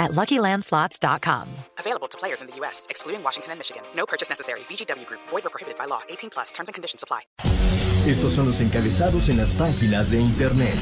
at LuckyLandSlots.com. Available to players in the U.S., excluding Washington and Michigan. No purchase necessary. VGW Group. Void or prohibited by law. 18 plus. Terms and conditions apply. Estos son los encabezados en las páginas de internet.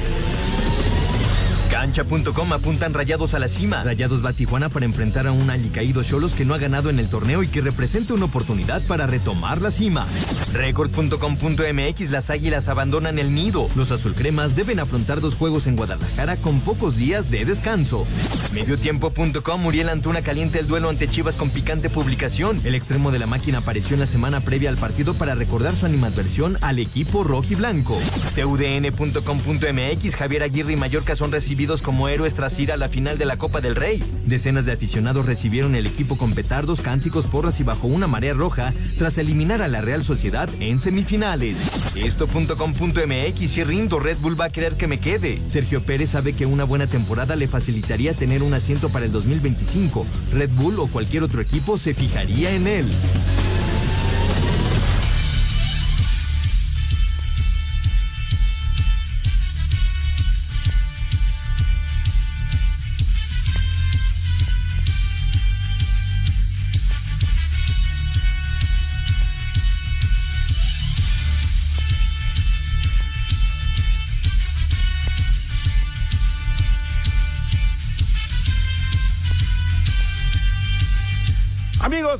Cancha.com apuntan rayados a la cima. Rayados va Tijuana para enfrentar a un alicaído Cholos que no ha ganado en el torneo y que representa una oportunidad para retomar la cima. Record.com.mx Las águilas abandonan el nido. Los azulcremas deben afrontar dos juegos en Guadalajara con pocos días de descanso. Mediotiempo.com Muriel Antuna caliente el duelo ante Chivas con picante publicación. El extremo de la máquina apareció en la semana previa al partido para recordar su animadversión al equipo rojo y blanco. TUDN.com.mx Javier Aguirre y Mallorca son recibidos como héroes tras ir a la final de la Copa del Rey. Decenas de aficionados recibieron el equipo con petardos, cánticos, porras y bajo una marea roja tras eliminar a la Real Sociedad en semifinales. Esto.com.mx y rindo, Red Bull va a querer que me quede. Sergio Pérez sabe que una buena temporada le facilitaría tener un asiento para el 2025. Red Bull o cualquier otro equipo se fijaría en él.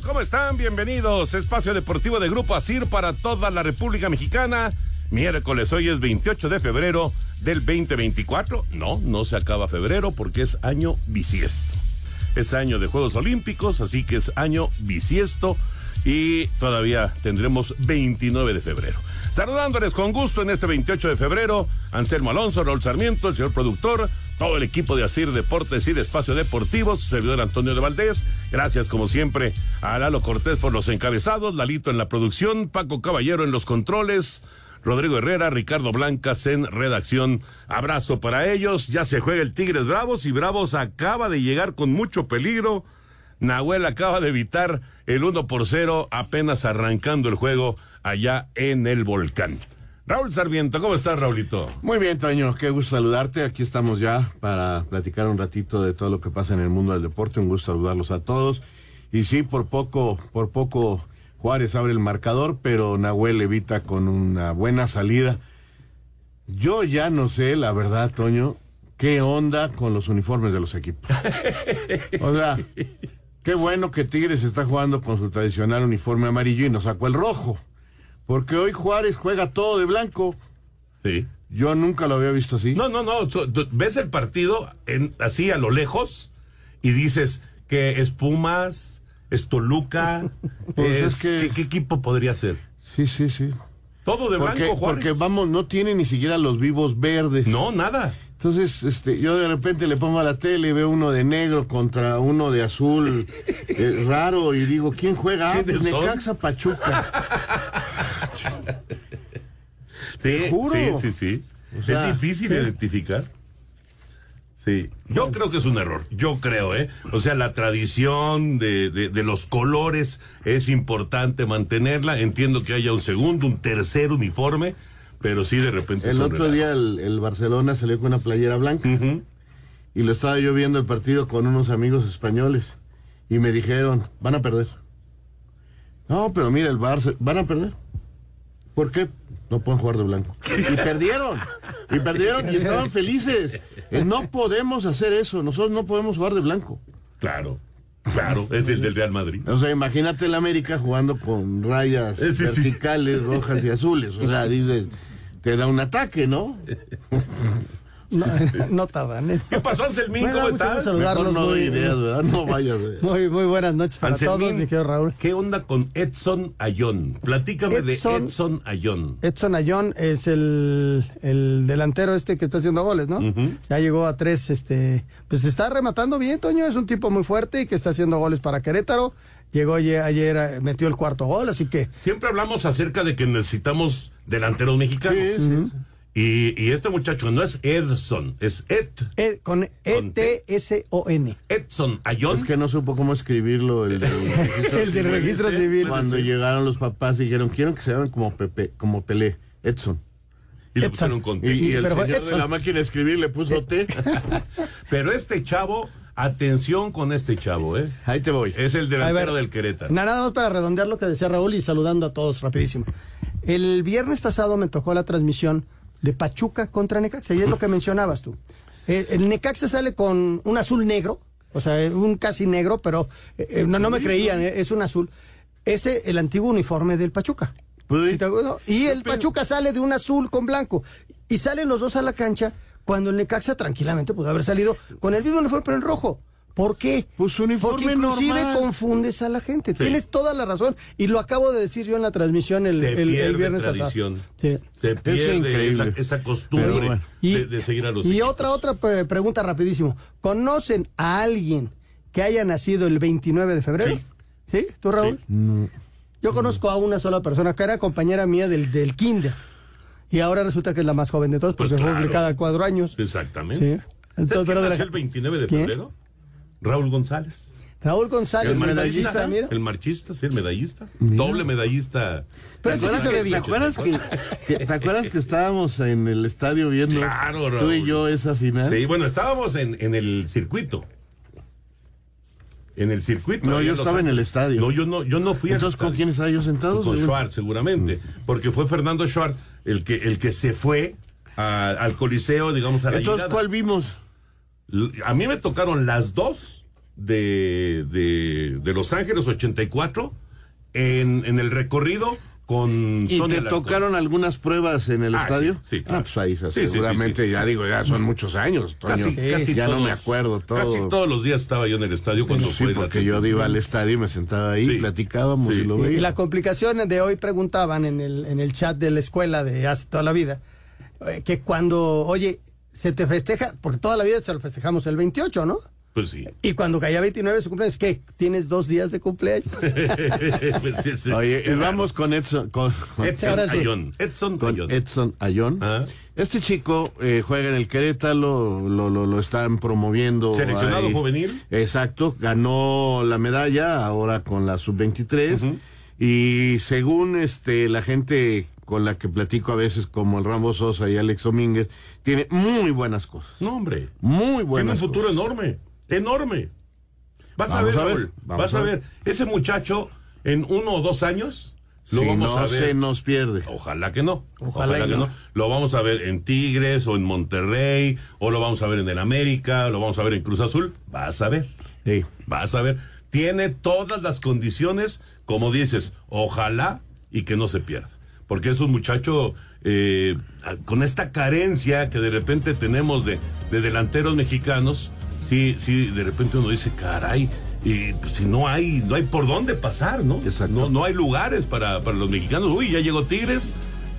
¿Cómo están? Bienvenidos. Espacio Deportivo de Grupo Asir para toda la República Mexicana. Miércoles, hoy es 28 de febrero del 2024. No, no se acaba febrero porque es año bisiesto. Es año de Juegos Olímpicos, así que es año bisiesto y todavía tendremos 29 de febrero. Saludándoles con gusto en este 28 de febrero, Anselmo Alonso, Raúl Sarmiento, el señor productor, todo el equipo de Asir Deportes y de Espacio Deportivo, servidor Antonio de Valdés. Gracias, como siempre, a Lalo Cortés por los encabezados, Lalito en la producción, Paco Caballero en los controles, Rodrigo Herrera, Ricardo Blancas en redacción. Abrazo para ellos. Ya se juega el Tigres Bravos y Bravos acaba de llegar con mucho peligro. Nahuel acaba de evitar el 1 por 0 apenas arrancando el juego allá en el volcán. Raúl Sarmiento, ¿cómo estás, Raulito? Muy bien, Toño, qué gusto saludarte. Aquí estamos ya para platicar un ratito de todo lo que pasa en el mundo del deporte. Un gusto saludarlos a todos. Y sí, por poco, por poco Juárez abre el marcador, pero Nahuel evita con una buena salida. Yo ya no sé, la verdad, Toño, qué onda con los uniformes de los equipos. O sea, qué bueno que Tigres está jugando con su tradicional uniforme amarillo y nos sacó el rojo. Porque hoy Juárez juega todo de blanco. Sí. Yo nunca lo había visto así. No, no, no. ves el partido en, así a lo lejos y dices que es Pumas, es Toluca. Pues es- es que- ¿qué, qué equipo podría ser? Sí, sí, sí. Todo de Porque, blanco, Juárez. porque vamos, no tiene ni siquiera los vivos verdes. No, nada. Entonces, este, yo de repente le pongo a la tele y veo uno de negro contra uno de azul eh, raro y digo, ¿quién juega? Ah, ¿Quiénes pues? Necaxa Pachuca. Sí, juro. sí, sí, sí. O sea, es difícil identificar. Sí, yo creo que es un error, yo creo, ¿eh? O sea, la tradición de, de, de los colores es importante mantenerla. Entiendo que haya un segundo, un tercer uniforme, pero sí de repente... El otro día el, el Barcelona salió con una playera blanca y lo estaba yo viendo el partido con unos amigos españoles y me dijeron, van a perder. No, pero mira, el Barça, van a perder. ¿Por qué? No pueden jugar de blanco. Y perdieron. Y perdieron y estaban felices. Eh, No podemos hacer eso. Nosotros no podemos jugar de blanco. Claro, claro, es el del Real Madrid. O sea, imagínate el América jugando con rayas Eh, sí. verticales, rojas y azules. O sea, dices, te da un ataque, ¿no? No, no tardan. ¿eh? ¿Qué pasó, Anselmín? Me da ¿Cómo mucho estás? gusto saludarlos. Mejor no doy muy- ideas, ¿verdad? No vayas. eh. Muy, muy buenas noches para Anselmín, todos, mi querido Raúl. ¿Qué onda con Edson Ayón? Platícame de Edson- Edson Ayón. Edson Ayón es el, el delantero este que está haciendo goles, ¿no? Ya llegó a tres, este, pues está rematando bien, Toño, es un tipo muy fuerte y que está haciendo goles para Querétaro. Llegó ayer, eh, metió el cuarto gol, así que Siempre hablamos acerca de que necesitamos delanteros mexicanos. Sí, sí. Y, y este muchacho no es Edson, es Ed, eh, con. E-T-S-O-N. Edson Ayón. Es que no supo cómo escribirlo el del registro El del civil. registro civil. Cuando llegaron los papás dijeron, quiero que se llamen como Pepe, como Pelé, Edson. y le Edson. pusieron con Y, T. y el señor de la máquina de escribir le puso T. Pero este chavo, atención con este chavo, ¿eh? Ahí te voy. Es el delantero ver, del Querétaro. na- Nada más para redondear lo que decía Raúl y saludando a todos rapidísimo. El viernes pasado me tocó la transmisión de Pachuca contra Necaxa y es lo que mencionabas tú. El, el Necaxa sale con un azul negro, o sea, un casi negro, pero eh, eh, no, no me creían, eh, es un azul. Ese, el antiguo uniforme del Pachuca. Pues, ¿Sí te? Y el Pachuca sale de un azul con blanco. Y salen los dos a la cancha cuando el Necaxa tranquilamente pudo haber salido con el mismo uniforme pero en rojo. ¿Por qué? Pues uniforme Porque inclusive normal. confundes a la gente. Tienes toda la razón. Y lo acabo de decir yo en la transmisión el, Se el- el pierde viernes tradición. pasado. Sí. Se pierde esa, increíble. esa costumbre bueno. de, de seguir a los y equipos. otra, otra pe- pregunta rapidísimo. ¿Conocen a alguien que haya nacido el 29 de febrero? Sí. ¿Sí? ¿Tú, Raúl? Yo conozco a una sola persona que era compañera mía del, del kinder. Y ahora resulta que es la más joven de todos porque Pues fue claro. publicada a cuatro años. Exactamente. Sí. ¿Sabes Entonces, quién pero de la- nació el 29 de ¿Quién? febrero? Raúl González. Raúl González, El medallista, medallista, mira. el marchista, sí, el medallista. Doble medallista. Pero sí ¿Te acuerdas que, que- ¿Te acuerdas que estábamos en el estadio viendo Claro, tú y yo esa final? Sí, bueno, estábamos en, en el circuito. En el circuito. No, yo estaba en el estadio. No, yo no, yo no fui Entonces, ¿con quién estaba yo sentado? Con Schwartz, seguramente. Porque fue Fernando Schwartz el que, el que se fue a- al Coliseo, digamos, a la Entonces, llegada. ¿cuál vimos? A mí me tocaron las dos de, de, de Los Ángeles 84 en, en el recorrido con ¿Y Sonia te Alarcón. tocaron algunas pruebas en el Ah, estadio? sí, sí, claro. Ah, pues ahí Sí, seguramente, sí. ya digo, ya son muchos años, Toño. Casi, casi ya todos, no me acuerdo todo. Casi todos los días estaba yo en el estadio cuando Sí, fue porque yo iba al estadio y me sentaba ahí, Sí. platicábamos Sí. y lo Y veía. la complicación de hoy preguntaban en el, en el chat de la escuela de hace toda la vida, eh, que cuando, oye, se te festeja, porque toda la vida se lo festejamos el 28, ¿no? Pues sí. Y cuando caía 29 su cumpleaños, ¿qué? ¿Tienes dos días de cumpleaños? Pues sí, sí. Oye, y vamos con Edson, con, con Edson. Ayón. Edson con Ayón. Edson Ayón. Ah. Este chico eh, juega en el Querétaro, lo, lo, lo están promoviendo. Seleccionado ahí. juvenil. Exacto, ganó la medalla ahora con la sub-23 y según este la gente con la que platico a veces como el Rambo Sosa y Alex Domínguez, tiene muy buenas cosas, No, hombre. muy Tiene un buenas futuro cosas. enorme. Enorme. Vas a ver, a ver, Raúl, vamos Vas a a ver. Ese muchacho, en uno o dos años, lo si vamos no a ver. se nos pierde. Ojalá que no. Ojalá que no. no. Lo vamos a ver en Tigres o en Monterrey, o lo vamos a ver en el América, lo vamos a ver en Cruz Azul. Vas a ver. Sí. Vas a ver. Tiene todas las condiciones, como dices, ojalá y que no se pierda. Porque es un muchacho eh, con esta carencia que de repente tenemos de, de delanteros mexicanos. Sí, sí, de repente uno dice, caray, y pues, si no hay, no hay por dónde pasar, ¿no? Exacto. No, no hay lugares para, para los mexicanos. Uy, ya llegó Tigres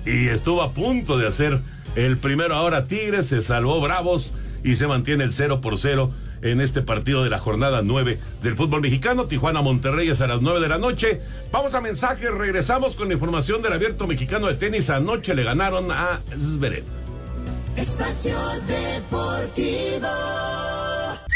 y estuvo a punto de hacer el primero ahora Tigres, se salvó Bravos y se mantiene el 0 por 0 en este partido de la jornada 9 del fútbol mexicano. Tijuana Monterrey es a las 9 de la noche. Vamos a mensajes, regresamos con la información del abierto mexicano de tenis. Anoche le ganaron a Zverev. Espacio Deportivo.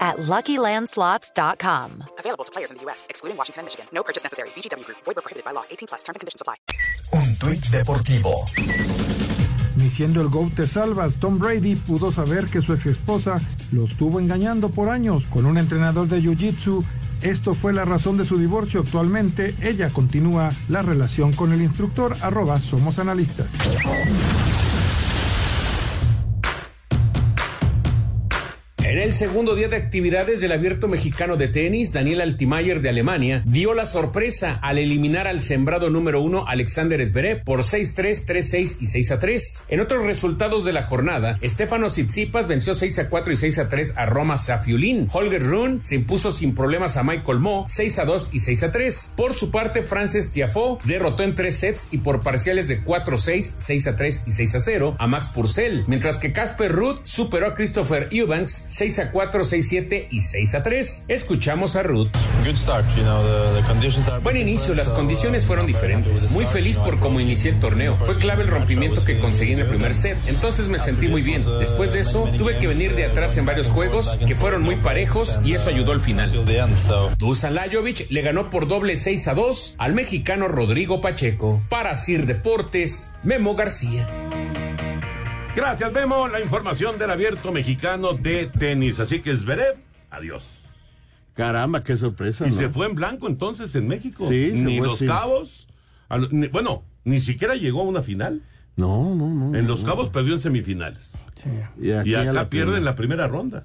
at LuckyLandSlots.com. Available to players in the U.S., excluding Washington and Michigan. No purchase necessary. VGW Group, void were prohibited by law. 18 plus terms and conditions apply. Un tuit deportivo. Ni siendo el GOAT te salvas, Tom Brady pudo saber que su ex esposa lo estuvo engañando por años con un entrenador de Jiu-Jitsu. Esto fue la razón de su divorcio. Actualmente ella continúa la relación con el instructor arroba somos analistas. En el segundo día de actividades del Abierto Mexicano de Tenis, Daniel Altimayer de Alemania dio la sorpresa al eliminar al sembrado número uno Alexander Zverev por 6-3, 3-6 y 6-3. En otros resultados de la jornada, Stefano Tsitsipas venció 6-4 y 6-3 a Roma Safiulin. Holger Rune se impuso sin problemas a Michael Mo 6-2 y 6-3. Por su parte, Frances Tiafoe derrotó en tres sets y por parciales de 4-6, 6-3 y 6-0 a Max Purcell, mientras que Casper Ruth superó a Christopher Eubanks 6-4, 6-7 y 6-3. Escuchamos a Ruth. Buen inicio, las condiciones fueron diferentes. Muy feliz por cómo inicié el torneo. Fue clave el rompimiento que conseguí en el primer set. Entonces me sentí muy bien. Después de eso, tuve que venir de atrás en varios juegos que fueron muy parejos y eso ayudó al final. Dusan Lajovic le ganó por doble 6 a 2 al mexicano Rodrigo Pacheco. Para Sir Deportes, Memo García. Gracias, Memo. La información del abierto mexicano de tenis. Así que Zverev, adiós. Caramba, qué sorpresa. Y ¿no? se fue en blanco entonces en México. Sí, se ni fue los cabos. a lo- ni- bueno, ni siquiera llegó a una final. No, no, no. En los cabos perdió en semifinales. Y, aquí Y a acá la pierde primera. en la primera ronda.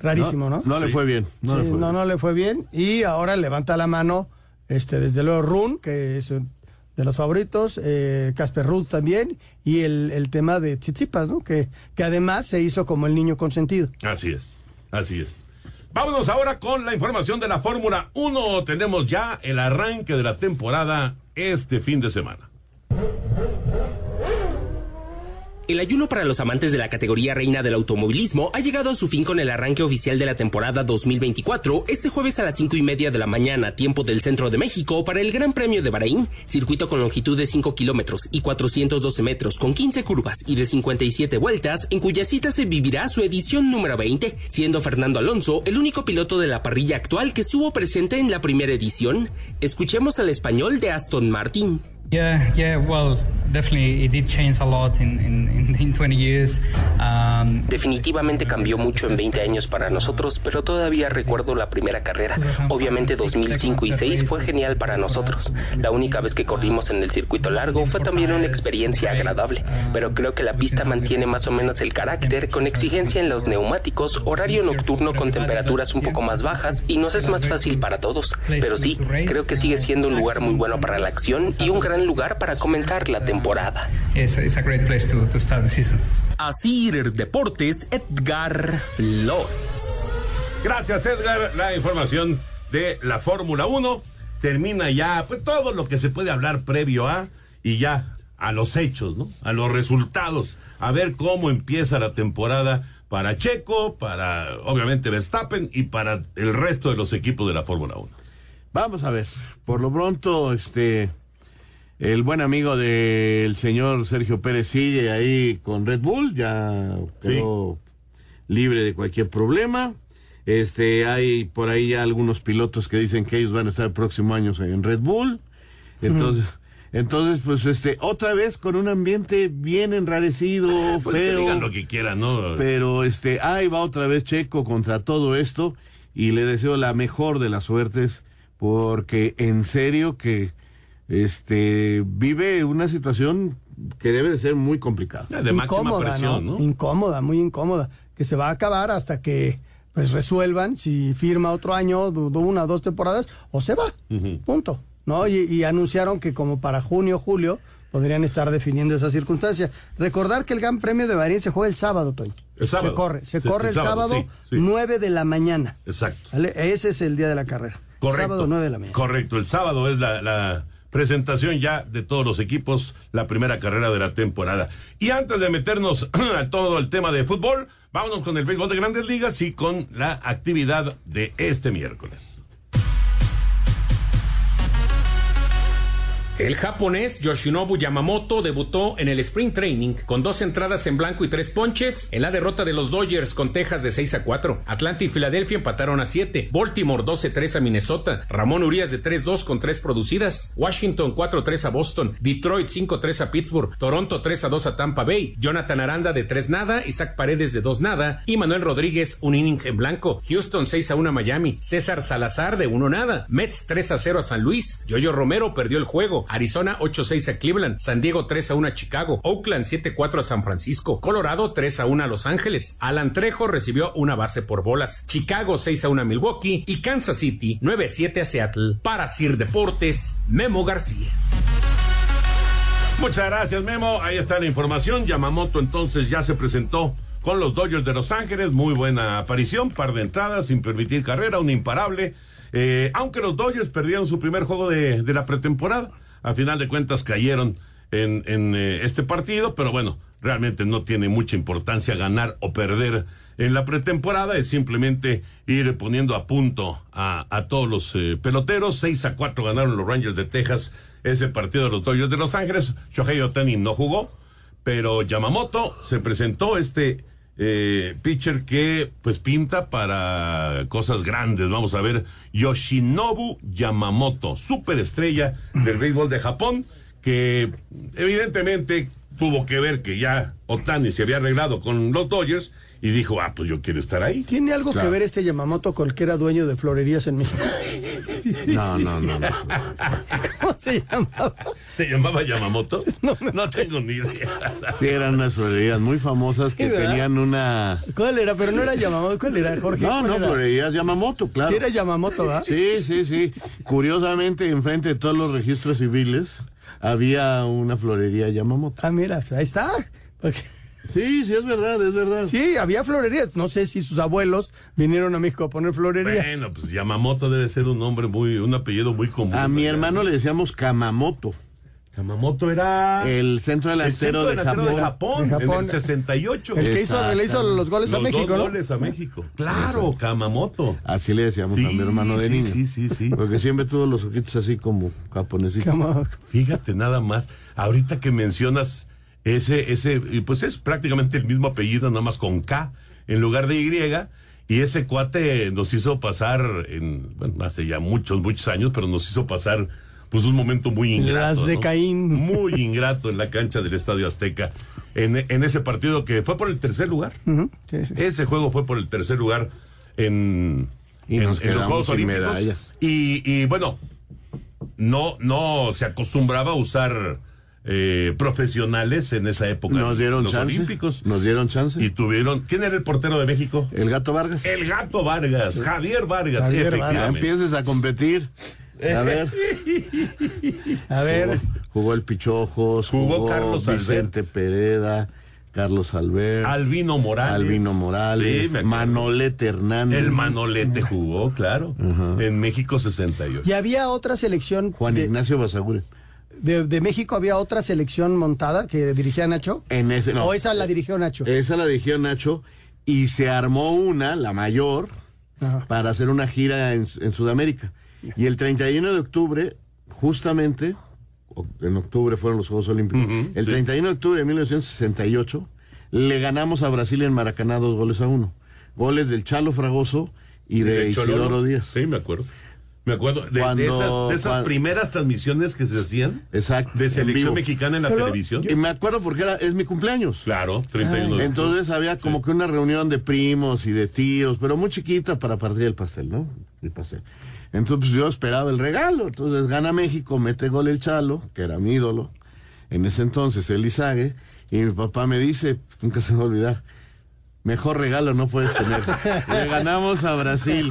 Rarísimo, ¿no? No le Sí. fue bien. No, Sí, le fue no, bien. no le fue bien. Y ahora levanta la mano, este, desde luego Run, que es un- de los favoritos, eh, Casper Ruth también, y el, el tema de Tsitsipas, ¿no? Que, que además se hizo como el niño consentido. Así es, así es. Vámonos ahora con la información de la Fórmula 1. Tenemos ya el arranque de la temporada este fin de semana. El ayuno para los amantes de la categoría reina del automovilismo ha llegado a su fin con el arranque oficial de la temporada 2024 este jueves a las 5 y media de la mañana, tiempo del centro de México, para el Gran Premio de Bahrein, circuito con longitud de 5 kilómetros y 412 metros, con 15 curvas y de 57 vueltas, en cuya cita se vivirá su edición número 20, siendo Fernando Alonso el único piloto de la parrilla actual que estuvo presente en la primera edición. Escuchemos al español de Aston Martin. Yeah, yeah. Well, definitely, it did change a lot in in, in, in 20 years. Um, Definitivamente cambió mucho en 20 años para nosotros, pero todavía recuerdo la primera carrera. Obviamente 2005 y 2006 fue genial para nosotros. La única vez que corrimos en el circuito largo fue también una experiencia agradable, pero creo que la pista mantiene más o menos el carácter con exigencia en los neumáticos, horario nocturno con temperaturas un poco más bajas y nos es más fácil para todos. Pero sí, creo que sigue siendo un lugar muy bueno para la acción y un gran lugar para comenzar la temporada. it's, it's a great place to, to start the season. Asir Deportes, Edgar Flores. Gracias, Edgar. La información de la Fórmula 1 termina ya, pues todo lo que se puede hablar previo a y ya a los hechos, ¿no? A los resultados, a ver cómo empieza la temporada para Checo, para obviamente Verstappen y para el resto de los equipos de la Fórmula 1. Vamos a ver. Por lo pronto, este. El buen amigo del señor Sergio Pérez sigue ahí con Red Bull, ya quedó libre de cualquier problema. Este, hay por ahí ya algunos pilotos que dicen que ellos van a estar el próximo año en Red Bull. Entonces, entonces, pues, este, otra vez con un ambiente bien enrarecido, Pues que feo. digan lo que quieran, ¿no? Pero este, ahí va otra vez Checo contra todo esto y le deseo la mejor de las suertes porque en serio que este vive una situación que debe de ser muy complicada. De máxima incómoda, presión, ¿no? Incómoda, muy incómoda. Que se va a acabar hasta que pues resuelvan si firma otro año, una o dos temporadas, o se va. Punto. ¿No? Y, y anunciaron que como para junio, julio, podrían estar definiendo esa circunstancia. Recordar que el Gran Premio de Bahrein se juega el sábado, Toño. El sábado. Se corre, se Sí, corre el el sábado, sábado, sí, sí. 9 de la mañana. Exacto. ¿Vale? Ese es el día de la carrera. Correcto. Sábado 9 de la mañana. Correcto. El sábado es la, la presentación ya de todos los equipos, la primera carrera de la temporada. Y antes de meternos a todo el tema de fútbol, vámonos con el béisbol de grandes ligas y con la actividad de este miércoles. El japonés Yoshinobu Yamamoto debutó en el Spring Training con dos entradas en blanco y tres ponches en la derrota de los Dodgers con Texas de 6 a 4. Atlanta y Filadelfia empataron a 7. Baltimore 12-3 a Minnesota. Ramón Urias de 3-2 con tres producidas. Washington 4-3 a Boston. Detroit 5-3 a Pittsburgh. Toronto 3-2 a Tampa Bay. Jonathan Aranda de 3 nada. Isaac Paredes de 2 nada. Y Manuel Rodríguez un inning en blanco. Houston 6 a 1 a Miami. César Salazar de 1 nada. Mets 3 a 0 a San Luis. Yoyo Romero perdió el juego. Arizona 8-6 a Cleveland. San Diego 3 a 1 a Chicago. Oakland 7-4 a San Francisco. Colorado 3 a 1 a Los Ángeles. Alan Trejo recibió una base por bolas. Chicago 6 a 1 a Milwaukee. Y Kansas City 9-7 a Seattle. Para Sir Deportes, Memo García. Muchas gracias, Memo. Ahí está la información. Yamamoto entonces ya se presentó con los Dodgers de Los Ángeles. Muy buena aparición, par de entradas sin permitir carrera, un imparable. Eh, aunque los Dodgers perdieron su primer juego de la pretemporada, a final de cuentas cayeron en, eh, este partido, pero bueno, realmente no tiene mucha importancia ganar o perder en la pretemporada, es simplemente ir poniendo a punto a, a todos los eh, peloteros. 6 a 4 ganaron los Rangers de Texas ese partido de los Dodgers de Los Ángeles. Shohei Otani no jugó, pero Yamamoto se presentó este eh, pitcher que pues pinta para cosas grandes. Vamos a ver, Yoshinobu Yamamoto, superestrella del béisbol de Japón, que evidentemente tuvo que ver que ya Otani se había arreglado con los Dodgers y dijo, ah, pues yo quiero estar ahí. ¿Tiene algo Claro. que ver este Yamamoto con el que era dueño de florerías en México? No, no, no. no. ¿Cómo se llamaba? ¿Se llamaba Yamamoto? No, tengo ni idea. Sí, eran unas florerías muy famosas que ¿verdad? tenían una... ¿Cuál era? Pero no era Yamamoto, ¿cuál era, Jorge? No, ¿Cuál no, era? florerías Yamamoto, claro. Sí era Yamamoto, ¿verdad? Sí, sí, sí. Curiosamente, enfrente de todos los registros civiles, había una florería Yamamoto. Ah, mira, ahí está. Porque- Sí, sí, es verdad, es verdad. Sí, había florerías. No sé si sus abuelos vinieron a México a poner florerías. Bueno, pues Yamamoto debe ser un nombre muy, un apellido muy común. A mi ¿verdad? hermano le decíamos Kamamoto. Yamamoto era El centro el delantero centro de delantero Japón. de Japón, De Japón. en el 68. El que hizo, le hizo los goles a México, dos ¿no? goles a México. Claro, Kamamoto. Así le decíamos Sí, a mi hermano de sí, niño. sí, sí, sí. Porque siempre tuvo los ojitos así como japonesitos. Fíjate nada más, ahorita que mencionas ese, ese, pues es prácticamente el mismo apellido, nada más con K en lugar de Y, y ese cuate nos hizo pasar, en, bueno, hace ya muchos, muchos años, pero nos hizo pasar pues un momento muy ingrato. Las de ¿no? Caín. Muy ingrato en la cancha del Estadio Azteca, en, en ese partido que fue por el tercer lugar. Ujú, sí, sí. Ese juego fue por el tercer lugar en, Y en- nos en los Juegos Olímpicos. medalla. Y, y, bueno, no, no se acostumbraba a usar eh, profesionales en esa época. Nos dieron los chance. Olímpicos. Nos dieron chance. Y tuvieron. ¿Quién era el portero de México? El gato Vargas. El gato Vargas, Javier Vargas, Javier empieces a competir. A ver. A ver, Jugó el Pichojos. Jugó Carlos Vicente Pereda. Carlos Albert. Albino Morales. Albino Morales. Sí. Manolete Hernández. El Manolete jugó, claro. En México 68. y había otra selección Juan de, Ignacio Basaguren. De- de México, había otra selección montada que dirigía Nacho. En ese, no. ¿O esa la dirigió Nacho? Esa la dirigió Nacho y se armó una, la mayor, Ajá. para hacer una gira en, en Sudamérica. Y el 31 de octubre, justamente, en octubre fueron los Juegos Olímpicos, Ujú, el sí. 31 de octubre de 1968, le ganamos a Brasil en Maracaná dos goles a uno. Goles del Chalo Fragoso y de De. Isidoro Díaz. Sí, me acuerdo. Me acuerdo de, esas, de esas cuan- primeras transmisiones que se hacían Exacto. de en selección mexicana en la Pero- televisión. Y me acuerdo porque era, es mi cumpleaños. Claro, 31 de Entonces había como que una reunión de primos y de tíos, pero muy chiquita para partir el pastel, ¿no? El pastel. Entonces pues, yo esperaba el regalo. Entonces gana México, mete gol el Chalo, que era mi ídolo. En ese entonces el Izague. Y mi papá me dice, nunca se me va a olvidar, mejor regalo no puedes tener. Le ganamos a Brasil.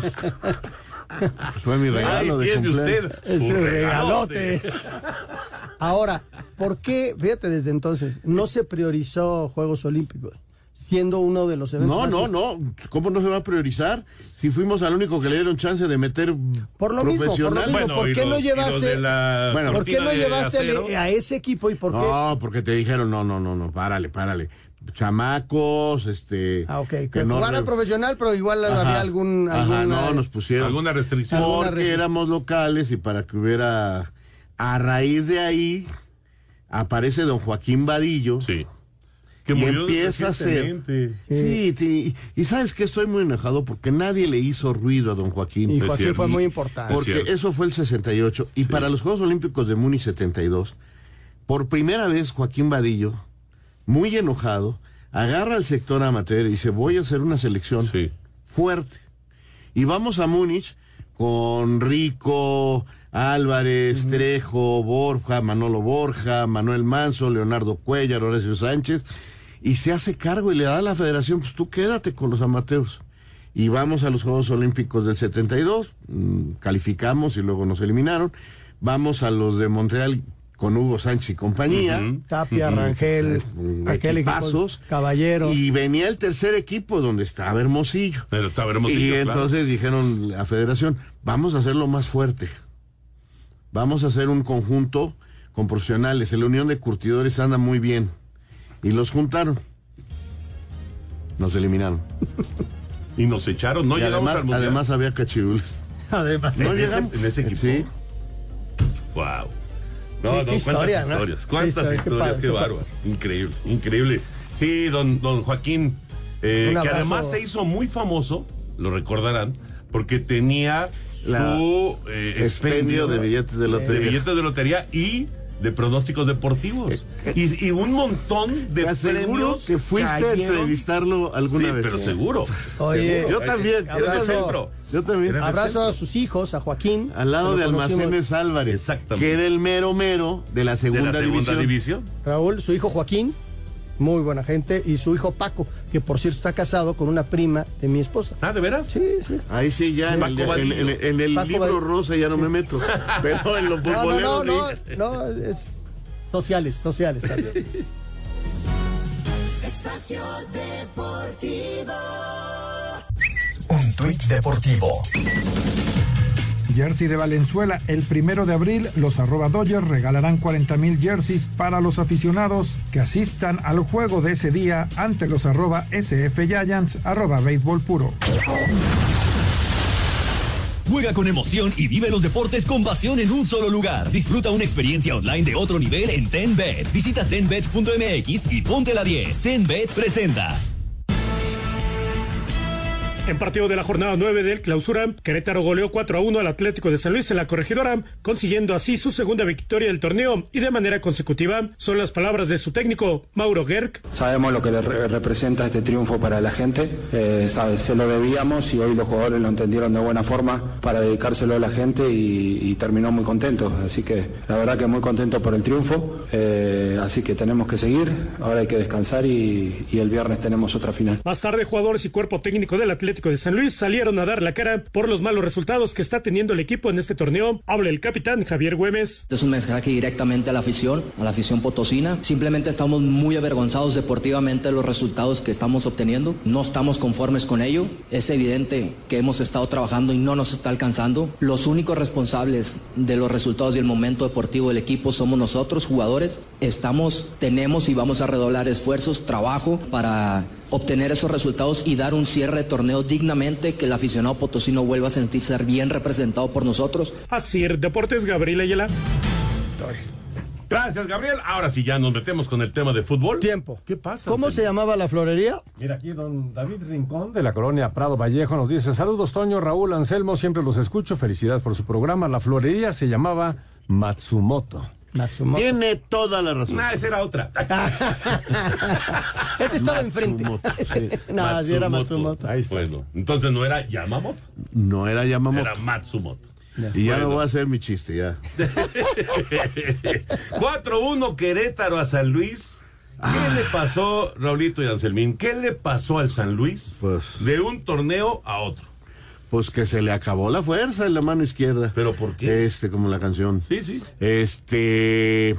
Pues fue mi Ahí regalo de tiene cumpleaños. usted Es su un regalote. regalote. Ahora, ¿por qué, fíjate, desde entonces, no se priorizó Juegos Olímpicos? Siendo uno de los eventos No, no, no. ¿Cómo no se va a priorizar? Si fuimos al único que le dieron chance de meter Por lo mismo, por lo profesional. mismo. ¿por qué no los- llevaste- los de la Bueno, ¿Por qué no de llevaste a ese equipo y por qué? No, porque te dijeron, no, no, no, no, párale, párale. Chamacos, este... Ah, ok, que, no jugara re- profesional, pero igual Ajá, había algún... ajá, alguna- no, nos pusieron. ¿Alguna restricción? Alguna Porque restricción. éramos locales y para que hubiera... A raíz de ahí, aparece don Joaquín Vadillo. Sí. Que Y murió empieza a ser. recientemente. Sí, sí, y sabes que estoy muy enojado porque nadie le hizo ruido a don Joaquín. Y Joaquín fue muy importante. Porque eso fue el 68. Y para los Juegos Olímpicos de Múnich 72, por primera vez Joaquín Vadillo, muy enojado, agarra al sector amateur y dice, voy a hacer una selección Sí. fuerte. Y vamos a Múnich con Rico, Álvarez, Trejo, Borja, Manolo Borja, Manuel Manso, Leonardo Cuellar, Horacio Sánchez, y se hace cargo y le da a la federación, pues tú quédate con los amateos. Y vamos a los Juegos Olímpicos del 72, mm, calificamos y luego nos eliminaron. Vamos a los de Montreal con Hugo Sánchez y compañía. Tapia, Rangel, Mm, aquel equipo, equipazos. Caballero. Y venía el tercer equipo donde estaba Hermosillo. Pero estaba Hermosillo, Y claro. entonces dijeron la federación, vamos a hacerlo más fuerte. Vamos a hacer un conjunto con profesionales. La unión de curtidores anda muy bien. Y los juntaron. Nos eliminaron. Y nos echaron, no y llegamos además, al mundial. además había cachirules. Además. No ¿En, ese, llegamos. en ese equipo. Sí. Wow. No, no, cuántas historia, ¿no? historias, Qué cuántas historia, historias, qué, qué bárbaro. Increíble, increíble. Sí, don, don Joaquín, eh, que además se hizo muy famoso, lo recordarán, porque tenía La- su eh, Expendio de billetes de lotería. de billetes de lotería y de pronósticos deportivos. Y, y un montón de premios que fuiste a entrevistarlo alguna Sí, vez. pero seguro. Oye, Seguro. Yo también. Era en el centro. Yo también. Abrazo a sus hijos, a Joaquín. Al lado de conocimos. Almacenes Álvarez. Exactamente. Que era el mero mero de la de segunda, la segunda división. división. Raúl, su hijo Joaquín, muy buena gente, y su hijo Paco, que por cierto está casado con una prima de mi esposa. Ah, ¿de veras? Sí, sí. Ahí sí, ya en Paco el, en- Vadillo. en- en el Paco libro rosa ya no me meto. Pero en los No, no, futboleros no, sí. no, no, es sociales, sociales también. Espacio Deportivo. Un tuit deportivo. Jersey de Valenzuela, el primero de abril, los arroba Dodgers regalarán 40 mil jerseys para los aficionados que asistan al juego de ese día ante los arroba SF Giants, arroba béisbol puro. Juega con emoción y vive los deportes con pasión en un solo lugar. Disfruta una experiencia online de otro nivel en TenBet. Visita tenbet.mx y ponte la 10. TenBet presenta. En partido de la jornada 9 del clausura, Querétaro goleó 4 a 1 al Atlético de San Luis en la corregidora, consiguiendo así su segunda victoria del torneo y de manera consecutiva. Son las palabras de su técnico, Mauro Gerg. Sabemos lo que le re- representa este triunfo para la gente, eh, sabe, se lo debíamos y hoy los jugadores lo entendieron de buena forma para dedicárselo a la gente y, y terminó muy contentos. Así que la verdad que muy contento por el triunfo, eh, así que tenemos que seguir, ahora hay que descansar y, y el viernes tenemos otra final. Más tarde, jugadores y cuerpo técnico del Atlético de San Luis salieron a dar la cara por los malos resultados que está teniendo el equipo en este torneo. Habla el capitán Javier Güemes. Es un mensaje directamente a la afición, a la afición potosina. Simplemente estamos muy avergonzados deportivamente de los resultados que estamos obteniendo. No estamos conformes con ello. Es evidente que hemos estado trabajando y no nos está alcanzando. Los únicos responsables de los resultados y el momento deportivo del equipo somos nosotros, jugadores. Estamos, tenemos y vamos a redoblar esfuerzos, trabajo para obtener esos resultados y dar un cierre de torneo dignamente, que el aficionado potosino vuelva a sentirse bien representado por nosotros. Así, Deportes Gabriel Ayala. Gracias, Gabriel. Ahora sí, ya nos metemos con el tema de fútbol. Tiempo. ¿Qué pasa? ¿Cómo se llamaba la florería? Mira aquí don David Rincón de la colonia Prado Vallejo nos dice, saludos Toño, Raúl, Anselmo, siempre los escucho, felicidades por su programa. La florería se llamaba Matsumoto. Matsumoto. Tiene toda la razón. Ah, esa era otra. Ese estaba enfrente. no, sí era Matsumoto. Ahí está. Bueno, entonces no era Yamamoto, No era Yamamoto. era Matsumoto. Y ya Bueno. no voy a hacer mi chiste, ya. 4-1 Querétaro a San Luis. ¿Qué le pasó, Raulito y Anselmín? ¿Qué le pasó al San Luis Pues- de un torneo a otro? Pues que se le acabó la fuerza en la mano izquierda. ¿Pero por qué? Este, como la canción. Sí, sí. Este.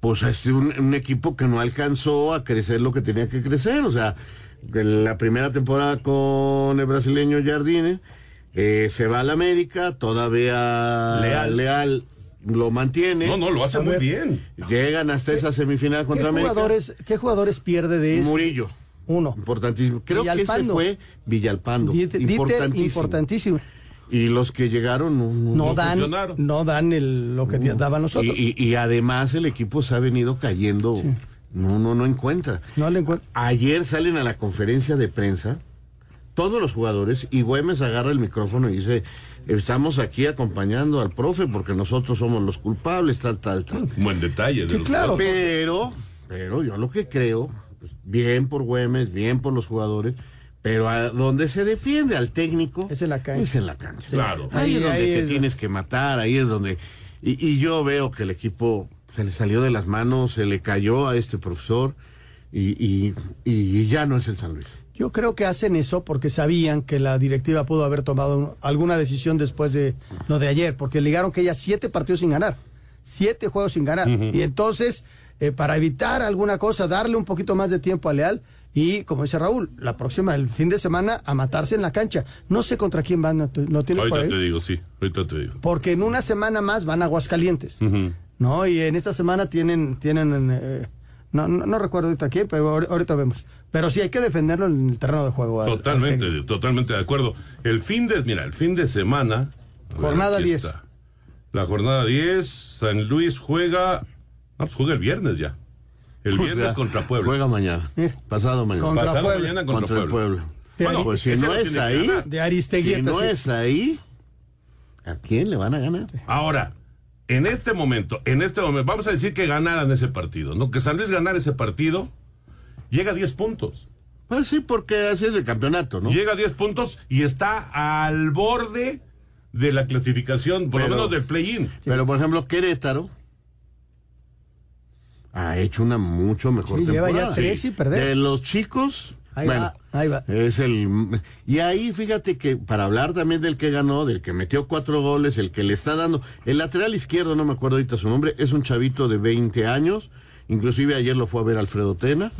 Pues es un, un equipo que no alcanzó a crecer lo que tenía que crecer. O sea, en la primera temporada con el brasileño Jardine, eh, se va a la América, todavía Leal. Leal lo mantiene. No, no, lo hace muy bien. Llegan hasta esa semifinal ¿Qué contra América. jugadores, ¿Qué jugadores pierde de este? Murillo. Uno. Importantísimo. Creo que ese fue Villalpando. Dieter- Dieter, importantísimo. importantísimo. Y los que llegaron no, no- No, No dan, funcionaron. no dan el, lo que daban Y, nosotros. y- y además el equipo se ha venido cayendo. No, no, no encuentra. no le encuentro. Ayer salen a la conferencia de prensa todos los jugadores y Güemes agarra el micrófono y dice, estamos aquí acompañando al profe porque nosotros somos los culpables, tal, tal, tal. Buen detalle. De Sí, los claro. Pero, pero yo lo que creo, pues, bien por Güemes, bien por los jugadores, Pero a donde se defiende al técnico es en la cancha. Es en la cancha. Claro. Ahí, Ahí- es donde ahí te es- tienes que matar, ahí es donde... Y, y yo veo que el equipo se le salió de las manos, se le cayó a este profesor y, y- y ya no es el San Luis. Yo creo que hacen eso porque sabían que la directiva pudo haber tomado un- alguna decisión después de lo de ayer, porque ligaron que ella siete partidos sin ganar, siete juegos sin ganar. Y entonces, eh, para evitar alguna cosa, darle un poquito más de tiempo a Leal y, como dice Raúl, la próxima, el fin de semana, a matarse en la cancha. No sé contra quién van, ¿lo tienes por Ahorita te digo, sí, ahorita te digo. Porque en una semana más van a Aguascalientes. ¿no? Y en esta semana tienen, tienen eh, no, no, no recuerdo ahorita quién, pero ahor- ahorita vemos. Pero sí hay que defenderlo en el terreno de juego. al- al Totalmente, totalmente de acuerdo. El fin de, mira, el fin de semana. ver, Jornada aquí 10. está. La jornada 10, San Luis juega. No, pues juega el viernes ya. El viernes contra Puebla. Juega mañana. Pasado mañana. Contra Pasado Puebla. mañana contra, Puebla. Bueno, Pues si no es ahí, de Aristeguieta. si no sí. es ahí, ¿a quién le van a ganar? Ahora, en este momento, en este momento, vamos a decir que ganaran ese partido, ¿no? Que San Luis ganara ese partido, llega a 10 puntos. Pues sí, porque así es el campeonato, ¿no? Llega a 10 puntos y está al borde de la clasificación, por Pero- lo menos del play-in. Pero, por ejemplo, Querétaro ha hecho una mucho mejor Sí, lleva temporada. ya tres sin perder. De los chicos, Ahí bueno, va, ahí va. es el... Y ahí, fíjate que para hablar también del que ganó, del que metió cuatro goles, el que le está dando... El lateral izquierdo, no me acuerdo ahorita su nombre, es un chavito de 20 años. Inclusive ayer lo fue a ver Alfredo Tena.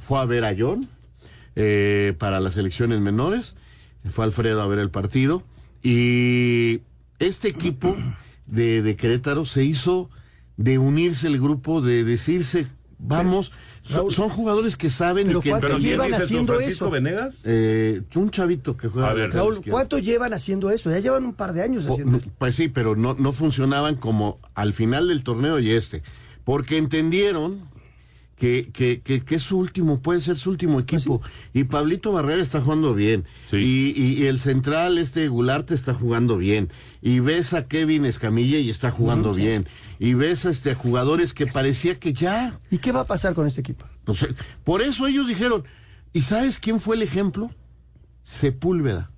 Fue a ver a John eh, para las elecciones menores. Fue Alfredo a ver el partido. Y este equipo de, de Querétaro se hizo de unirse el grupo, de decirse, vamos, son, son jugadores que saben Pero y que ¿cuánto ¿Pero quién llevan haciendo eso? Venegas? eh, un chavito que juega A ver, Raúl. ¿cuánto llevan haciendo eso? Ya llevan un par de años haciendo eso. Pues sí, pero no, no funcionaban como al final del torneo y este. Porque entendieron que, que, que, que es su último, puede ser su último equipo. Y Pablito Barrera está jugando bien. Sí. Y, y- y el central, este Gularte, está jugando bien. Y ves a Kevin Escamilla y está jugando bien. Y ves a este, jugadores que parecía que ya. ¿Y qué va a pasar con este equipo? pues, por eso ellos dijeron. ¿Y sabes quién fue el ejemplo? Sepúlveda.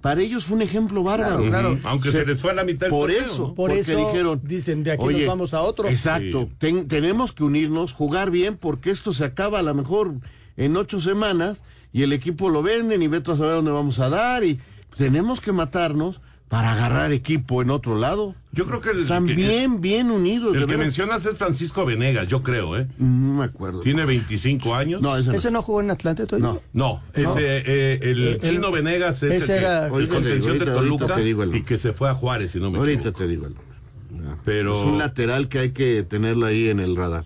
Para ellos fue un ejemplo bárbaro. Claro, Aunque se, les fue a la mitad del Por torneo, eso, ¿no? Por porque eso dijeron, dicen, de aquí "Oye, nos vamos a otro. Exacto, Sí. ten- tenemos que unirnos, jugar bien, porque esto se acaba a lo mejor en ocho semanas y el equipo lo venden y Beto a saber dónde vamos a dar y tenemos que matarnos para agarrar equipo en otro lado. Yo creo que el, Están que- bien, bien unidos. el que mencionas es Francisco Venegas, yo creo, ¿eh? No me acuerdo. Tiene 25 años. No, ese no. ¿Ese no jugó en Atlante todavía? No. No, ese, eh, el El- Chino Venegas es ese el, que- era- el contención digo, de ahorita- Toluca el- y que se fue a Juárez, si no me Ahorita equivoco. te digo. el- Pero Es un lateral que hay que tenerlo ahí en el radar.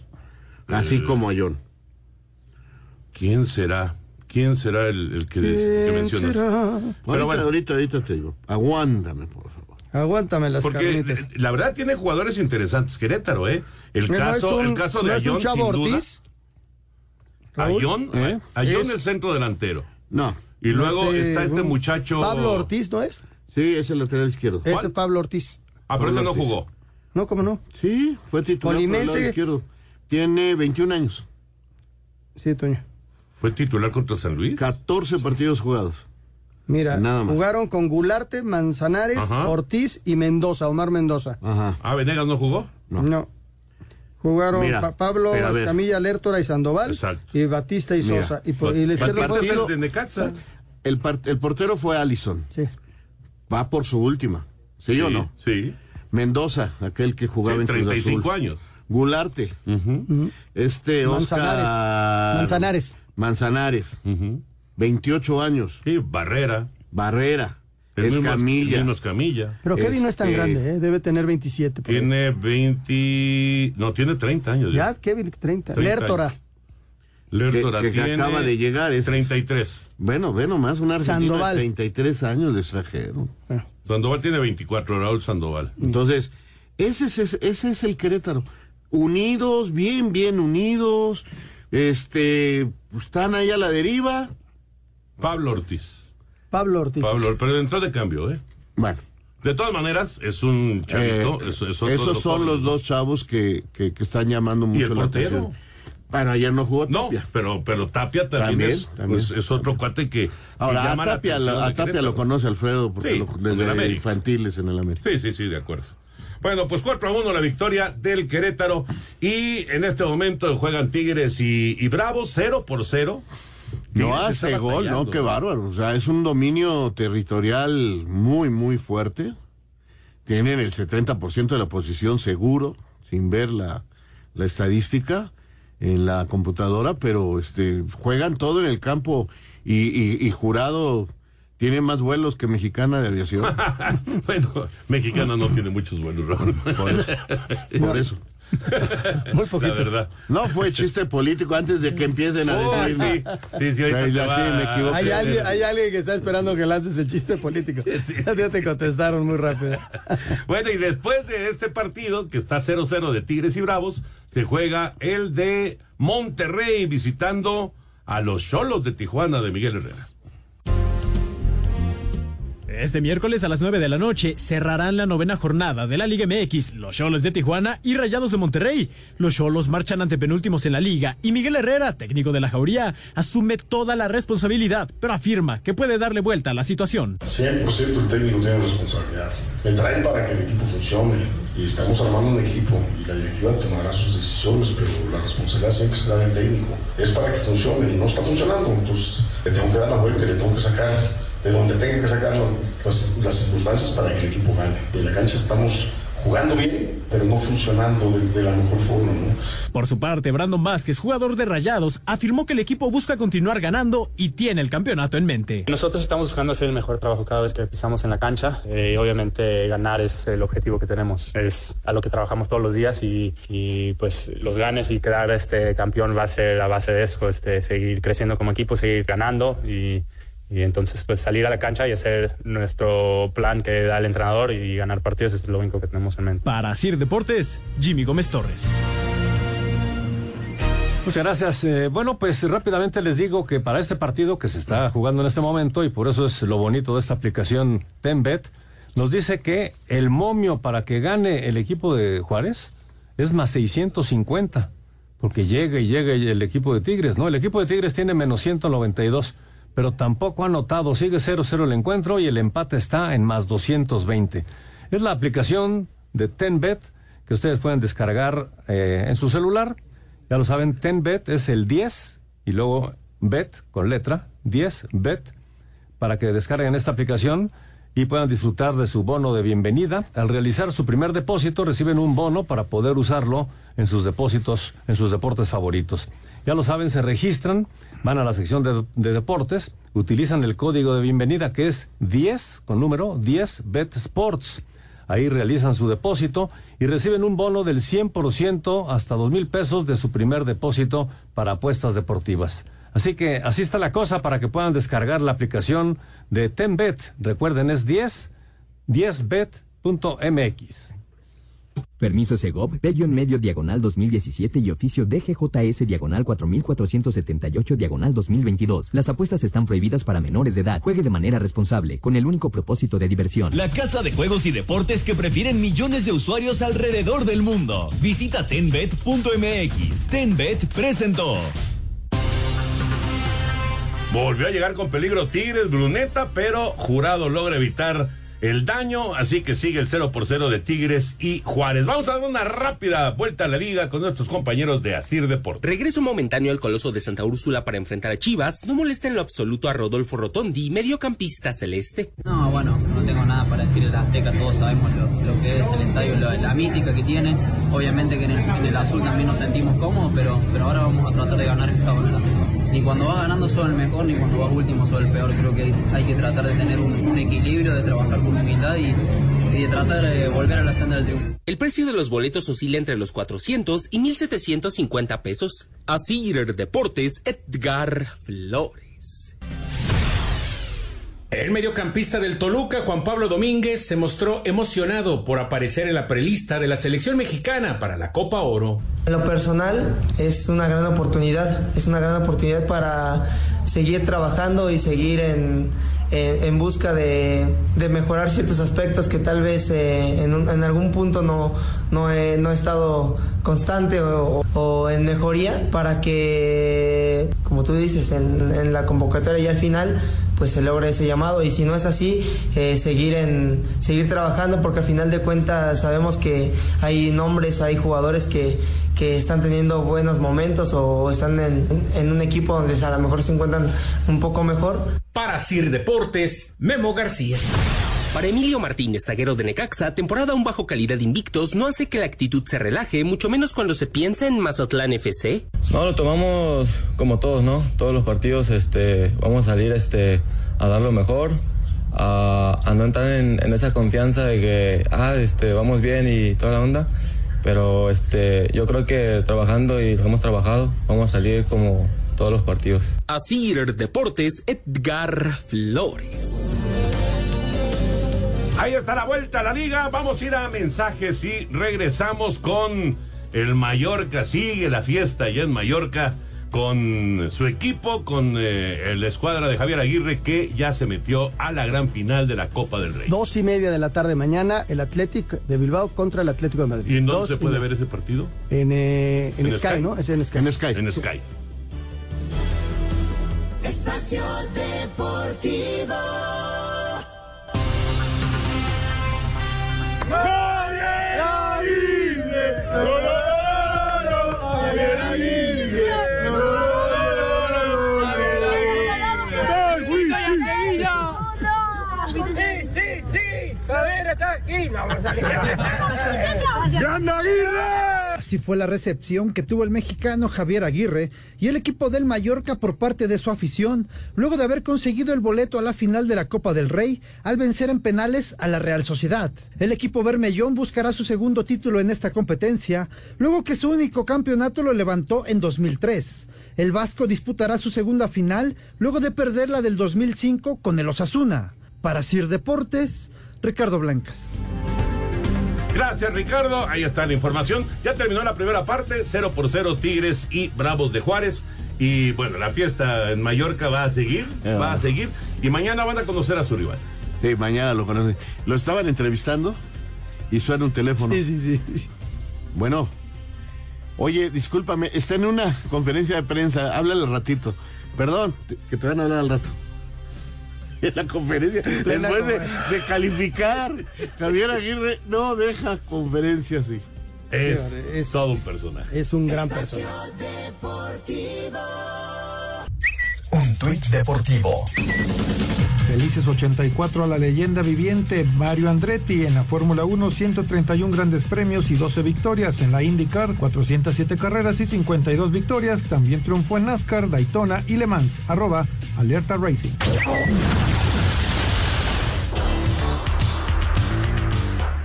Así Eh, como a John. ¿quién será? ¿Quién será el, el que, que ¿Quién mencionas? será? Ahorita, Pero bueno. ahorita, ahorita te digo. Aguántame, por favor. Aguántame las Porque carnitas. eh, la verdad tiene jugadores interesantes. Querétaro, ¿eh? El ¿No es caso, un- el caso de es Ayón, sin duda. Ortiz? Ayón, ¿eh? Ayón Es- el centro delantero. No. Y luego Este, está este muchacho. Pablo Ortiz, ¿no es? Sí, es el lateral izquierdo. Ese Pablo Ortiz. Ah, pero ese no jugó. No, ¿cómo no? Sí, fue titular por el lado izquierdo. Tiene 21 años. Sí, Toño. Fue titular contra San Luis. 14 partidos jugados. Mira, Nada más. jugaron con Gularte, Manzanares, Ajá. Ortiz y Mendoza, Omar Mendoza. Ajá. Ah, Venegas no jugó. No. Jugaron Mira, Pa- Pablo, pero a ver. Escamilla, Lertora y Sandoval. Exacto. Y Batista y Mira. Sosa. Y, por, y fue... el de Necaxa. El, par- el portero fue Allison. Sí. Va por su última. ¿Sí, o no? Sí. Mendoza, aquel que jugaba Sí, en Cruz 35 Azul. años. Gularte. Este Oscar. Manzanares. Manzanares. Manzanares. 28 años. Sí, Barrera. Barrera. El mismo Escamilla. Pero Kevin no es tan Este- grande, ¿eh? debe tener 27. por ahí. Tiene 20. No, tiene 30 años. Ya, Kevin, 30. 30 Lertora. Lertora Que- que tiene acaba de llegar, es- 33. Bueno, ve nomás, una argentina Sandoval. de 33 años de extranjero. Sandoval tiene 24, Raúl Sandoval. Entonces, ese es, ese, ese es el Querétaro. Unidos, bien, bien unidos. Este, están ahí a la deriva. Pablo Ortiz. Pablo Ortiz. Pablo, pero entró de cambio, ¿eh? Bueno. De todas maneras, es un chavito. eh, es- es otro de esos son jóvenes. los dos chavos que, que, que están llamando ¿Y mucho el la portero? atención. Bueno, ayer no jugó Tapia. No, pero, pero Tapia también, También, es, también. pues, es otro cuate que. que Ahora, a llama Tapia, a Tapia lo conoce Alfredo porque Sí, lo- desde infantiles en el América. Sí, sí, sí, de acuerdo. Bueno, pues 4 a 1 la victoria del Querétaro. Y en este momento juegan Tigres y, y Bravos, 0 por 0. No hace gol, no, qué bárbaro. O sea, es un dominio territorial muy, muy fuerte. Tienen el 70% de la posición seguro, sin ver la, la estadística en la computadora, pero este juegan todo en el campo y, y- y jurado tiene más vuelos que mexicana de aviación. bueno, mexicana no tiene muchos buenos, Raúl. Por eso. Por eso. Muy poquito. La verdad. No fue chiste político antes de que empiecen a decir. sí. Sí, sí, ahorita va- sí, me equivoqué. Hay alguien, hay alguien que está esperando que lances el chiste político. Ya te contestaron muy rápido. Bueno, y después de este partido, que está 0-0 de Tigres y Bravos, se juega el de Monterrey visitando a los Cholos de Tijuana de Miguel Herrera. Este miércoles a las 9 de la noche cerrarán la novena jornada de la Liga MX, los Cholos de Tijuana y Rayados de Monterrey. Los Cholos marchan ante penúltimos en la liga y Miguel Herrera, técnico de la Jauría, asume toda la responsabilidad, pero afirma que puede darle vuelta a la situación. 100% el técnico tiene responsabilidad. Me traen para que el equipo funcione y estamos armando un equipo y la directiva tomará sus decisiones, pero la responsabilidad siempre será del técnico. Es para que funcione y no está funcionando, entonces le tengo que dar la vuelta y le tengo que sacar de donde tenga que sacar las, las- las circunstancias para que el equipo gane. En la cancha estamos jugando bien, pero no funcionando de, de la mejor forma, ¿no? Por su parte, Brandon Vázquez, jugador de Rayados, afirmó que el equipo busca continuar ganando y tiene el campeonato en mente. Nosotros estamos buscando hacer el mejor trabajo cada vez que pisamos en la cancha. Eh, obviamente ganar es el objetivo que tenemos. Es a lo que trabajamos todos los días y, y, pues los ganes y quedar este campeón va a ser a base de eso, este, seguir creciendo como equipo, seguir ganando y, y entonces pues salir a la cancha y hacer nuestro plan que da el entrenador y ganar partidos es lo único que tenemos en mente. Para Sir Deportes, Jimmy Gómez Torres. Muchas gracias. Eh, bueno, pues rápidamente les digo que para este partido que se está jugando en este momento, y por eso es lo bonito de esta aplicación TenBet, nos dice que el momio para que gane el equipo de Juárez es más 650, porque llega y llega el equipo de Tigres, ¿no? El equipo de Tigres tiene menos 192, pero tampoco ha anotado, sigue 0-0 el encuentro y el empate está en más 220. Es la aplicación de TenBet que ustedes pueden descargar eh, en su celular. Ya lo saben, 10bet es el 10 y luego bet con letra, 10 bet, para que descarguen esta aplicación y puedan disfrutar de su bono de bienvenida. Al realizar su primer depósito reciben un bono para poder usarlo en sus depósitos, en sus deportes favoritos. Ya lo saben, se registran, van a la sección de, de deportes, utilizan el código de bienvenida que es 10 con número 10 bet sports. Ahí realizan su depósito y reciben un bono del 100% hasta dos mil pesos de su primer depósito para apuestas deportivas. Así que así está la cosa para que puedan descargar la aplicación de TenBet. Recuerden, es 10, 10bet.mx. Permiso Segov, Bello medio diagonal 2017 y oficio DGJS diagonal 4478 diagonal 2022. Las apuestas están prohibidas para menores de edad. Juegue de manera responsable, con el único propósito de diversión. La casa de juegos y deportes que prefieren millones de usuarios alrededor del mundo. Visita tenbet.mx. Tenbet presentó. Volvió a llegar con peligro Tigres, Bruneta, pero Jurado logra evitar el daño, así que sigue el 0 por 0 de Tigres y Juárez. Vamos a dar una rápida vuelta a la liga con nuestros compañeros de Asir Deportes. Regreso momentáneo al Coloso de Santa Úrsula para enfrentar a Chivas no molesta en lo absoluto a Rodolfo Rotondi, mediocampista celeste. No, bueno, no tengo nada para decir el Azteca, todos sabemos lo, lo que es el estadio, la, la mítica que tiene. Obviamente que en el, en el azul también nos sentimos cómodos, pero, pero ahora vamos a tratar de ganar el sábado en el Azteca. Ni cuando vas ganando sos el mejor, ni cuando vas último sos el peor. Creo que hay, que tratar de tener un, equilibrio, de trabajar con humildad y, de tratar de volver a la senda del triunfo. El precio de los boletos oscila entre los 400 y 1750 pesos. Asir Deportes, Edgar Flores. El mediocampista del Toluca, Juan Pablo Domínguez, se mostró emocionado por aparecer en la prelista de la selección mexicana para la Copa Oro. En lo personal es una gran oportunidad, es una gran oportunidad para seguir trabajando y seguir en, eh, en busca de, de mejorar ciertos aspectos que tal vez eh, en, un- en algún punto no, no, he, no he estado constante o, o en mejoría para que, como tú dices, en, en la convocatoria y al final pues se logre ese llamado y si no es así eh, seguir en seguir trabajando porque al final de cuentas sabemos que hay nombres hay jugadores que, que están teniendo buenos momentos o están en, en un equipo donde a lo mejor se encuentran un poco mejor Para Sir Deportes, Memo García. Para Emilio Martínez, zaguero de Necaxa, temporada aún bajo calidad invictos no hace que la actitud se relaje, mucho menos cuando se piensa en Mazatlán FC. No, lo tomamos como todos, ¿no? Todos los partidos este, vamos a salir este, a dar lo mejor, a, a no entrar en, en esa confianza de que, ah, este, vamos bien y toda la onda. Pero este, yo creo que trabajando y lo hemos trabajado, vamos a salir como todos los partidos. A Sir Deportes, Edgar Flores. Ahí está la vuelta a la liga. Vamos a ir a mensajes y regresamos con el Mallorca. Sigue la fiesta allá en Mallorca con su equipo, con eh, la escuadra de Javier Aguirre que ya se metió a la gran final de la Copa del Rey. Dos y media de la tarde mañana, el Athletic de Bilbao contra el Atlético de Madrid. ¿Y en dónde Dos se puede media. ver ese partido? En, eh, en ¿En Sky, Sky? ¿no? Es en Sky. En Sky. En Sky. Espacio Deportivo. Vamos a Así fue la recepción que tuvo el mexicano Javier Aguirre y el equipo del Mallorca por parte de su afición, luego de haber conseguido el boleto a la final de la Copa del Rey al vencer en penales a la Real Sociedad. El equipo bermellón buscará su segundo título en esta competencia, luego que su único campeonato lo levantó en 2003. El Vasco disputará su segunda final luego de perder la del 2005 con el Osasuna. Para Sir Deportes, Ricardo Blancas. Gracias, Ricardo. Ahí está la información. Ya terminó la primera parte, 0 por 0 Tigres y Bravos de Juárez. Y bueno, la fiesta en Mallorca va a seguir, va a seguir. Y mañana van a conocer a su rival. Sí, mañana lo conocen. Lo estaban entrevistando y suena un teléfono. Sí, sí, sí. Bueno, oye, discúlpame, está en una conferencia de prensa, háblale al ratito. Perdón, que te van a hablar al rato. En la conferencia, Plena después de, de calificar, Javier Aguirre no deja conferencia así. Es, todo un personaje. Es un gran personaje. Un tuit deportivo. Felices 84 a la leyenda viviente Mario Andretti en la Fórmula 1, 131 grandes premios y 12 victorias en la IndyCar, 407 carreras y 52 victorias. También triunfó en NASCAR, Daytona y Le Mans. Arroba Alerta Racing.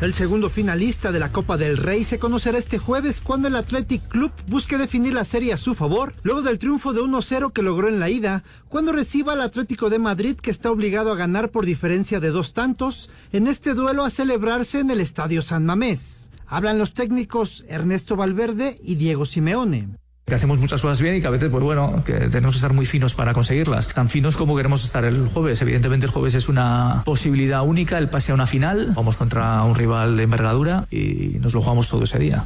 El segundo finalista de la Copa del Rey se conocerá este jueves cuando el Athletic Club busque definir la serie a su favor, luego del triunfo de 1-0 que logró en la ida, cuando reciba al Atlético de Madrid que está obligado a ganar por diferencia de dos tantos en este duelo a celebrarse en el Estadio San Mamés. Hablan los técnicos Ernesto Valverde y Diego Simeone. Que hacemos muchas cosas bien y que a veces, pues bueno, que tenemos que estar muy finos para conseguirlas. Tan finos como queremos estar el jueves. Evidentemente el jueves es una posibilidad única, el pase a una final. Vamos contra un rival de envergadura y nos lo jugamos todo ese día.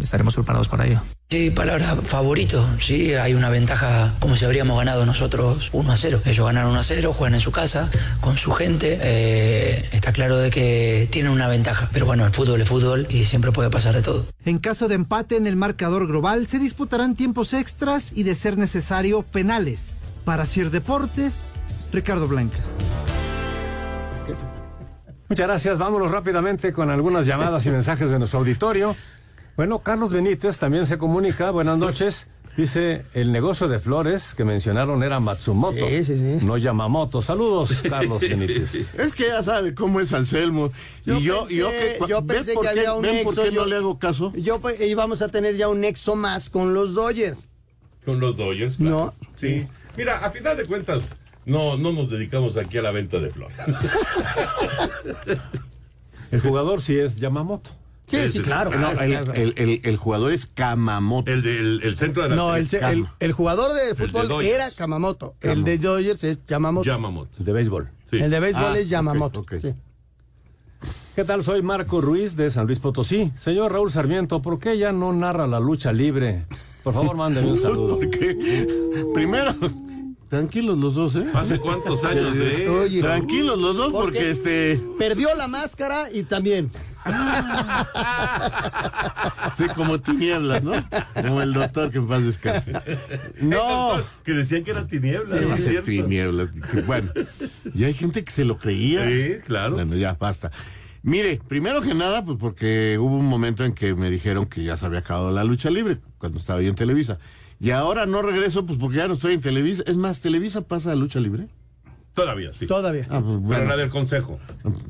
Estaremos preparados para ello. Sí, palabra favorito. Sí, hay una ventaja como si habríamos ganado nosotros 1 a 0. Ellos ganaron 1 a 0, juegan en su casa, con su gente. Eh, está claro de que tienen una ventaja. Pero bueno, el fútbol es fútbol y siempre puede pasar de todo. En caso de empate en el marcador global, se disputarán tiempos extras y, de ser necesario, penales. Para Sir Deportes, Ricardo Blancas. Muchas gracias. Vámonos rápidamente con algunas llamadas y mensajes de nuestro auditorio. Bueno, Carlos Benítez también se comunica. Buenas noches. Dice, el negocio de flores que mencionaron era Matsumoto, no Yamamoto. Saludos, Carlos Benítez. Es que ya sabe cómo es Anselmo. Yo y yo, pensé, y yo que, yo ¿ven pensé que qué- había un ven por nexo. qué no yo- le hago caso? Yo pues, íbamos a tener ya un nexo más con los Dodgers. Con los Dodgers, claro. Sí. Mira, a final de cuentas, no, no nos dedicamos aquí a la venta de flores. El jugador sí es Yamamoto. Sí, sí, claro. No, el, el- el- el jugador es Kamamoto. El del el centro de la No, el, el, el jugador de fútbol era Kamamoto. El de Dodgers es Yamamoto. Yamamoto. El de béisbol. El de béisbol Ah, es Yamamoto. ¿Qué tal? Soy Marco Ruiz de San Luis Potosí. Señor Raúl Sarmiento, ¿por qué ya no narra la lucha libre? Por favor, mándeme un saludo. ¿Por qué? Primero, tranquilos los dos, ¿eh? ¿Hace cuántos años de Oye, Tranquilos los dos porque, Porque- este... Perdió la máscara y también. Sí, como tinieblas, ¿no? Como el doctor que en paz descanse. No. Que decían que era tinieblas. Sí, ¿no es sí, tinieblas. Bueno, y hay gente que se lo creía. Sí, claro. Bueno, ya, basta. Mire, primero que nada, pues porque hubo un momento en que me dijeron que ya se había acabado la lucha libre, cuando estaba yo en Televisa. Y ahora no regreso, pues porque ya no estoy en Televisa. Es más, ¿Televisa pasa a lucha libre? Todavía, sí. Todavía. Ah, pues, Pero bueno. la del consejo.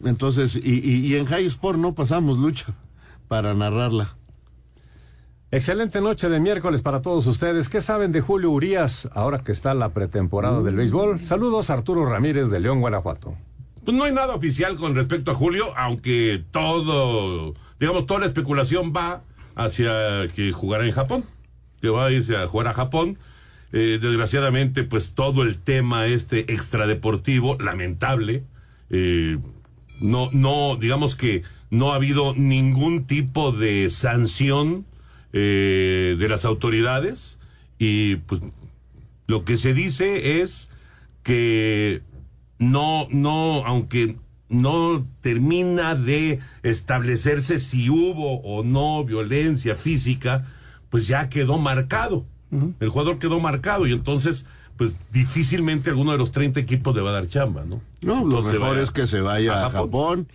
Entonces, y, y- y en High Sport no pasamos lucha para narrarla. Excelente noche de miércoles para todos ustedes. ¿Qué saben de Julio Urias ahora que está la pretemporada del béisbol? Saludos Arturo Ramírez de León, Guanajuato. Pues no hay nada oficial con respecto a Julio, aunque todo, digamos, toda la especulación va hacia que jugará en Japón, que va a irse a jugar a Japón. Eh, desgraciadamente, pues todo el tema este extradeportivo, lamentable, eh, no, no, digamos que no ha habido ningún tipo de sanción eh, de las autoridades y pues lo que se dice es que no, no, aunque no termina de establecerse si hubo o no violencia física, pues ya quedó marcado. El jugador quedó marcado y entonces, pues difícilmente alguno de los 30 equipos le va a dar chamba, ¿no? No, lo mejor es que se vaya a Japón.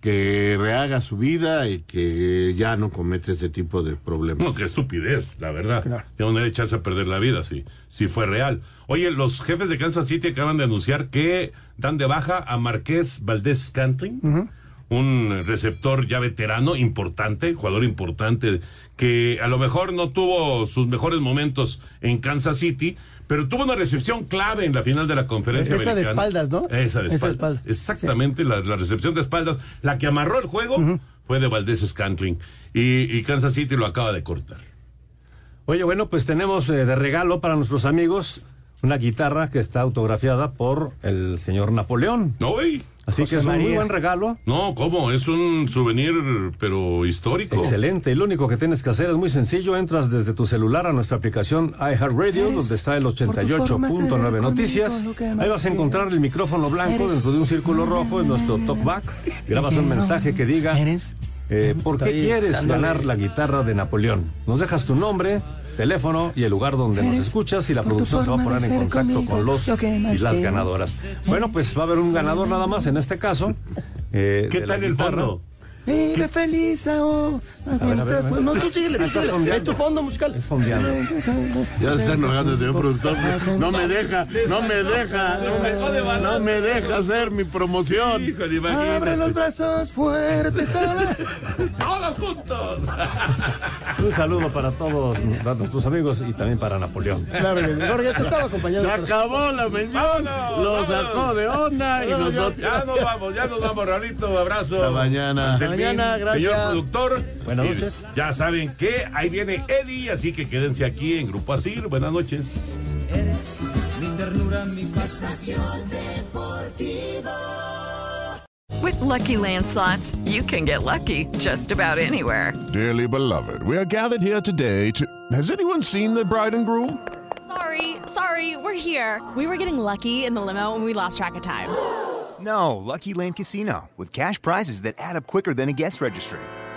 que rehaga su vida y que ya no comete ese tipo de problemas. No, qué estupidez, la verdad. Qué manera de echarse a perder la vida, si, si fue real. Oye, los jefes de Kansas City acaban de anunciar que dan de baja a Marqués Valdés Scantling, un receptor ya veterano, importante, jugador importante, que a lo mejor no tuvo sus mejores momentos en Kansas City, pero tuvo una recepción clave en la final de la conferencia Esa de espaldas, ¿no? Esa de Esa de espaldas. espaldas. Exactamente, la, la recepción de espaldas. La que amarró el juego fue de Valdés Scantling. Y, y Kansas City lo acaba de cortar. Oye, bueno, pues tenemos eh, de regalo para nuestros amigos una guitarra que está autografiada por el señor Napoleón. No, güey. Así que es un muy buen regalo. No, ¿cómo? Es un souvenir, pero histórico. Excelente. Y lo único que tienes que hacer es muy sencillo. Entras desde tu celular a nuestra aplicación iHeartRadio, donde está el 88.9 Noticias. Ahí vas a encontrar el micrófono blanco Eres dentro de un círculo rojo en nuestro talkback. Grabas un mensaje que diga eh, ¿Por qué quieres dándole. ganar la guitarra de Napoleón? Nos dejas tu nombre, teléfono y el lugar donde nos escuchas y la producción se va a poner en contacto conmigo, con los lo y las ganadoras. Bueno, pues va a haber un ganador nada más en este caso. eh, ¿Qué tal el fondo? Vive feliz ahora. Ver, a ver, a ver. No, tú síguele, tú está síguele. Es tu fondo musical. Es fondeando. Ya se está enojando el señor productor. No me deja, no me deja, no me, deja hacer mi promoción. Abre los brazos fuertes ahora. ¡Todos juntos! Un saludo para todos para nuestros amigos y también para Napoleón. Claro. Jorge, te estaba acompañando. Se acabó la mención, lo sacó de onda y nosotros. Ya nos vamos, ya nos vamos, Raulito. Abrazo. Hasta mañana. Hasta mañana, gracias. Señor productor. Buenas Y noches. Ya saben que ahí viene Eddie, así que quédense aquí en Grupo Asir. Buenas noches. Mi ternura, mi Estación Deportivo. With Lucky Land slots, you can get lucky just about anywhere. Dearly beloved, we are gathered here today to. Has anyone seen the bride and groom? Sorry, sorry, we're here. We were getting lucky in the limo and we lost track of time. No, Lucky Land Casino, with cash prizes that add up quicker than a guest registry.